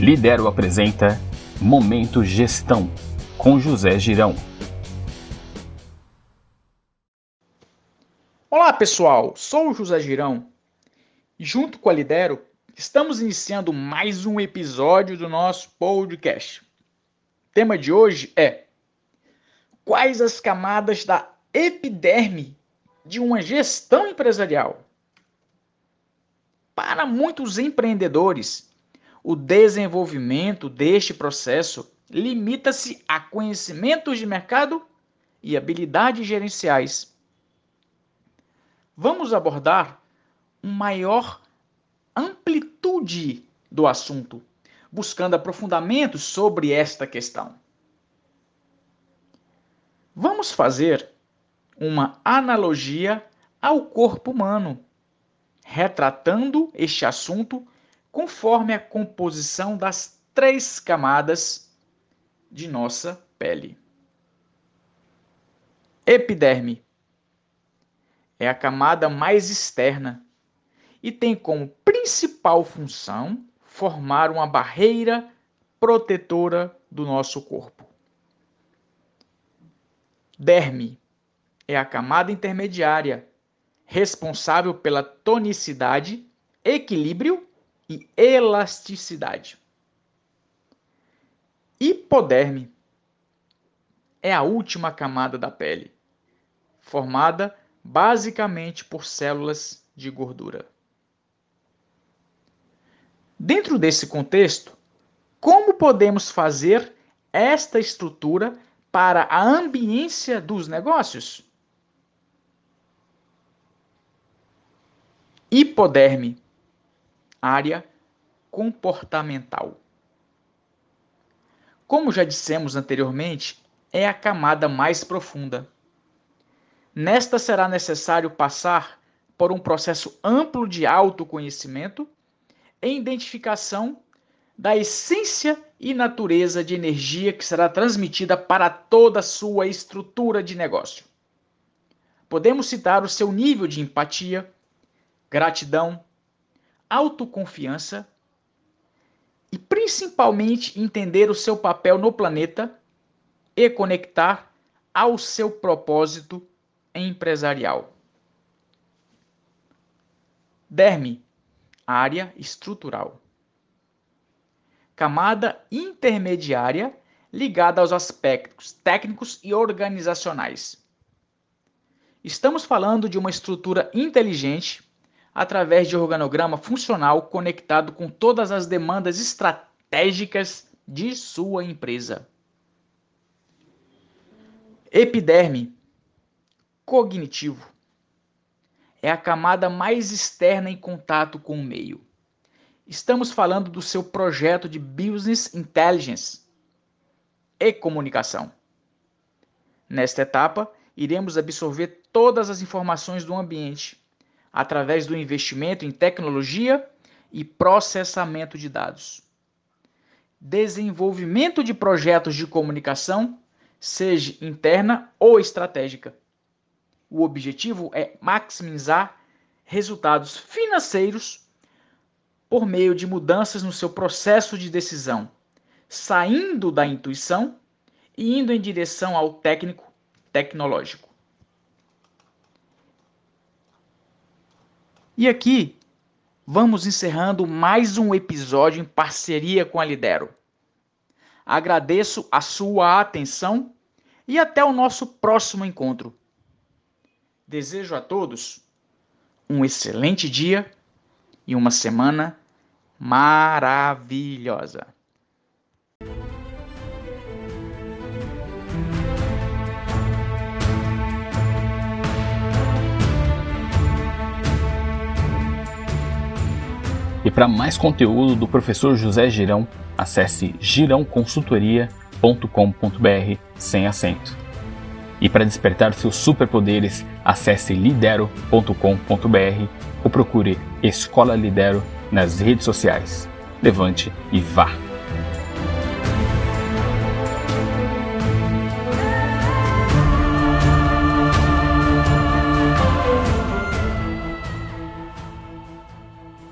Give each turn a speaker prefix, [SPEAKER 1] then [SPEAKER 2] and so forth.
[SPEAKER 1] Lidero apresenta Momento Gestão com José Girão.
[SPEAKER 2] Olá pessoal, sou o José Girão junto com a Lidero estamos iniciando mais um episódio do nosso podcast. O tema de hoje é Quais as camadas da epiderme de uma gestão empresarial? Para muitos empreendedores, o desenvolvimento deste processo limita-se a conhecimentos de mercado e habilidades gerenciais. Vamos abordar uma maior amplitude do assunto, buscando aprofundamentos sobre esta questão. Vamos fazer uma analogia ao corpo humano, retratando este assunto conforme a composição das três camadas de nossa pele. Epiderme é a camada mais externa e tem como principal função formar uma barreira protetora do nosso corpo. Derme é a camada intermediária, responsável pela tonicidade, equilíbrio e elasticidade. Hipoderme é a última camada da pele, formada basicamente por células de gordura. Dentro desse contexto, como podemos fazer esta estrutura para a ambiência dos negócios? Hipoderme área comportamental. Como já dissemos anteriormente, é a camada mais profunda. Nesta será necessário passar por um processo amplo de autoconhecimento e identificação da essência e natureza de energia que será transmitida para toda a sua estrutura de negócio. Podemos citar o seu nível de empatia, gratidão, autoconfiança e principalmente entender o seu papel no planeta e conectar ao seu propósito empresarial. Derme, área estrutural. Camada intermediária ligada aos aspectos técnicos e organizacionais. Estamos falando de uma estrutura inteligente através de organograma funcional conectado com todas as demandas estratégicas de sua empresa. Epiderme cognitivo é a camada mais externa em contato com o meio. Estamos falando do seu projeto de Business Intelligence e comunicação. Nesta etapa, iremos absorver todas as informações do ambiente, através do investimento em tecnologia e processamento de dados. Desenvolvimento de projetos de comunicação, seja interna ou estratégica. O objetivo é maximizar resultados financeiros por meio de mudanças no seu processo de decisão, saindo da intuição e indo em direção ao técnico tecnológico. E aqui vamos encerrando mais um episódio em parceria com a Lidero. Agradeço a sua atenção e até o nosso próximo encontro. Desejo a todos um excelente dia e uma semana maravilhosa.
[SPEAKER 1] E para mais conteúdo do professor José Girão, acesse girãoconsultoria.com.br sem acento. E para despertar seus superpoderes, acesse lidero.com.br ou procure Escola Lidero nas redes sociais. Levante e vá!